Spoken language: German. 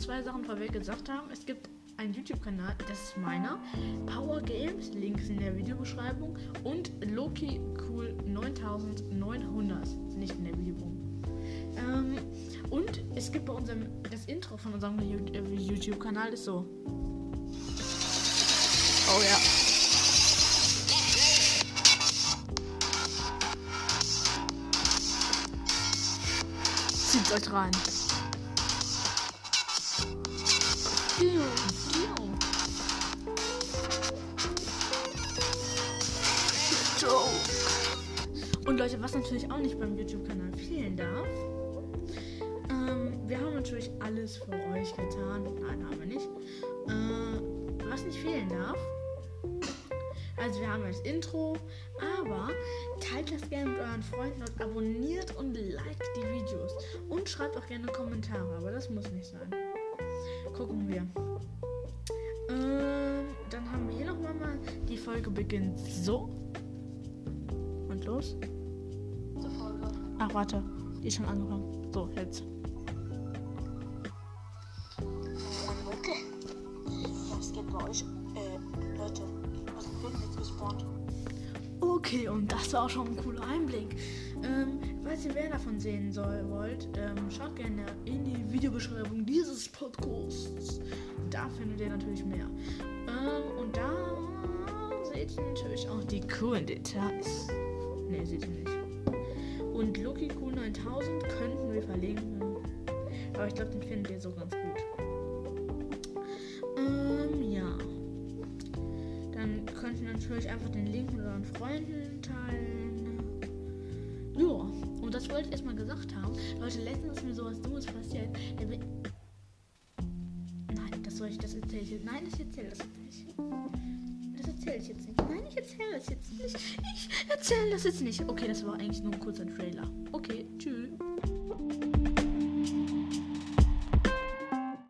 zwei Sachen vorweg gesagt haben. Es gibt einen YouTube-Kanal, das ist meiner. Power Games, Link ist in der Videobeschreibung. Und Loki Cool 9900, nicht in der Videobeschreibung. Ähm, und es gibt bei unserem, das Intro von unserem äh, YouTube-Kanal ist so. Oh ja. Zieht euch rein. Und Leute, was natürlich auch nicht beim YouTube-Kanal fehlen darf, ähm, wir haben natürlich alles für euch getan. Nein, haben wir nicht. Äh, was nicht fehlen darf, also wir haben das Intro, aber teilt das gerne mit euren Freunden und abonniert und liked die Videos. Und schreibt auch gerne Kommentare, aber das muss nicht sein. Gucken wir. Ähm, dann haben wir hier nochmal mal, die Folge beginnt so. Und los. Ach, warte. Die ist schon angefangen. So, jetzt. Leute, was geht bei euch? Äh, Leute, was jetzt gespawnt? Okay, und das war auch schon ein cooler Einblick. Ähm, falls ihr mehr davon sehen soll, wollt, ähm, schaut gerne in die Videobeschreibung dieses Podcasts. Da findet ihr natürlich mehr. Ähm, und da seht ihr natürlich auch die coolen Details. Ne, seht ihr nicht. Und Loki Q9000 könnten wir verlinken. Aber ich glaube, den findet ihr so ganz gut. Ähm, ja. Dann könnt ihr natürlich einfach den Link mit euren Freunden teilen. Ja, und das wollte ich erstmal gesagt haben. Leute, letztens ist mir sowas Dummes passiert. Nein, das soll ich, das erzähle ich jetzt. Nein, das erzähle das jetzt nicht. Erzähle ich jetzt nicht. Nein, ich erzähle das jetzt nicht. Ich erzähle das jetzt nicht. Okay, das war eigentlich nur ein kurzer Trailer. Okay.